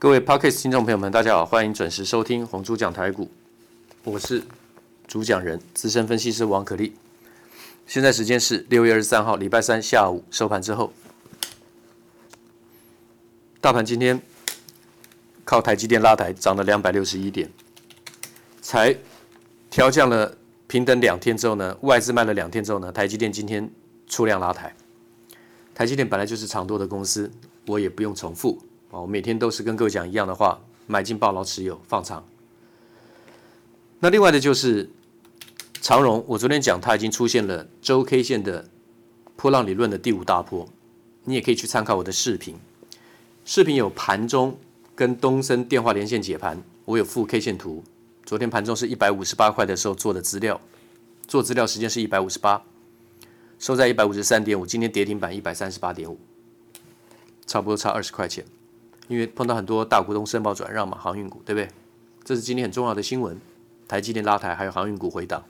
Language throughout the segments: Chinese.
各位 Podcast 听众朋友们，大家好，欢迎准时收听红猪讲台股，我是主讲人资深分析师王可立。现在时间是六月二十三号礼拜三下午收盘之后，大盘今天靠台积电拉抬，涨了两百六十一点，才调降了平等两天之后呢，外资卖了两天之后呢，台积电今天出量拉抬。台积电本来就是长多的公司，我也不用重复。我每天都是跟各位讲一样的话，买进抱牢持有放长。那另外的就是长荣，我昨天讲它已经出现了周 K 线的波浪理论的第五大波，你也可以去参考我的视频，视频有盘中跟东森电话连线解盘，我有附 K 线图。昨天盘中是一百五十八块的时候做的资料，做资料时间是一百五十八，收在一百五十三点五，今天跌停板一百三十八点五，差不多差二十块钱。因为碰到很多大股东申报转让嘛，航运股对不对？这是今天很重要的新闻。台积电拉抬，还有航运股回档，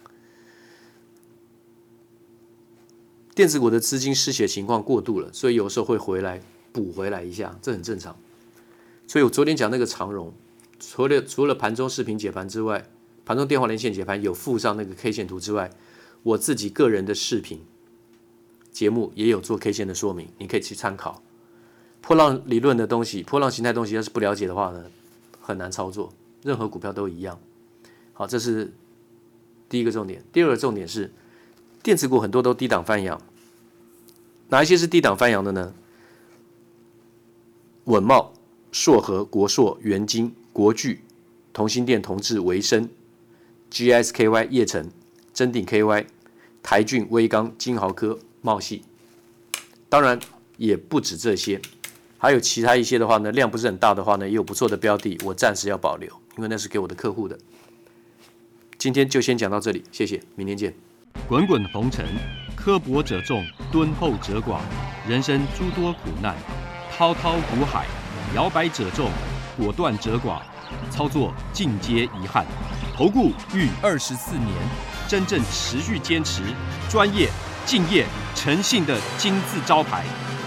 电子股的资金失血情况过度了，所以有时候会回来补回来一下，这很正常。所以我昨天讲那个长荣，除了除了盘中视频解盘之外，盘中电话连线解盘有附上那个 K 线图之外，我自己个人的视频节目也有做 K 线的说明，你可以去参考。波浪理论的东西，波浪形态东西，要是不了解的话呢，很难操作。任何股票都一样。好，这是第一个重点。第二个重点是，电子股很多都低档翻扬。哪一些是低档翻扬的呢？稳茂、硕和、国硕、元晶、国巨、同心电、同致、为生、GSKY、叶城、真鼎 KY、台骏、威刚、金豪科、茂系。当然也不止这些。还有其他一些的话呢，量不是很大的话呢，也有不错的标的，我暂时要保留，因为那是给我的客户的。今天就先讲到这里，谢谢，明天见。滚滚红尘，刻薄者众，敦厚者寡；人生诸多苦难，滔滔苦海，摇摆者众，果断者寡。操作尽皆遗憾。投顾逾二十四年，真正持续坚持、专业、敬业、诚信的金字招牌。